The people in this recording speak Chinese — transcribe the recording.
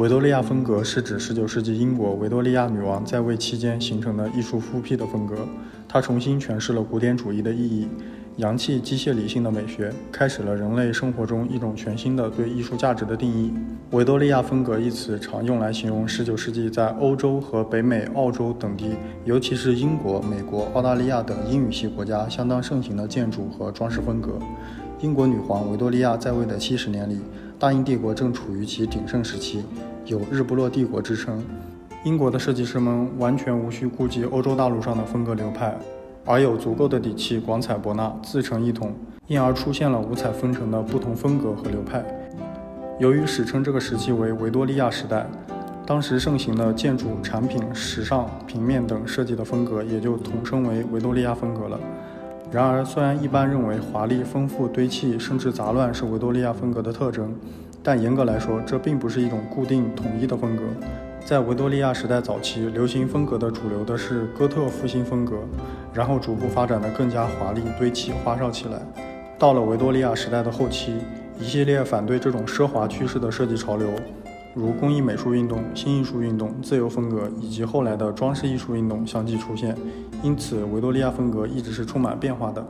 维多利亚风格是指19世纪英国维多利亚女王在位期间形成的艺术复辟的风格，它重新诠释了古典主义的意义。洋气、机械、理性的美学，开始了人类生活中一种全新的对艺术价值的定义。维多利亚风格一词常用来形容19世纪在欧洲和北美、澳洲等地，尤其是英国、美国、澳大利亚等英语系国家相当盛行的建筑和装饰风格。英国女皇维多利亚在位的七十年里，大英帝国正处于其鼎盛时期，有“日不落帝国”之称。英国的设计师们完全无需顾及欧洲大陆上的风格流派。而有足够的底气，广采博纳，自成一统，因而出现了五彩纷呈的不同风格和流派。由于史称这个时期为维多利亚时代，当时盛行的建筑、产品、时尚、平面等设计的风格也就统称为维多利亚风格了。然而，虽然一般认为华丽、丰富、堆砌甚至杂乱是维多利亚风格的特征，但严格来说，这并不是一种固定统一的风格。在维多利亚时代早期，流行风格的主流的是哥特复兴风格，然后逐步发展的更加华丽、堆砌、花哨起来。到了维多利亚时代的后期，一系列反对这种奢华趋势的设计潮流，如工艺美术运动、新艺术运动、自由风格以及后来的装饰艺术运动相继出现。因此，维多利亚风格一直是充满变化的。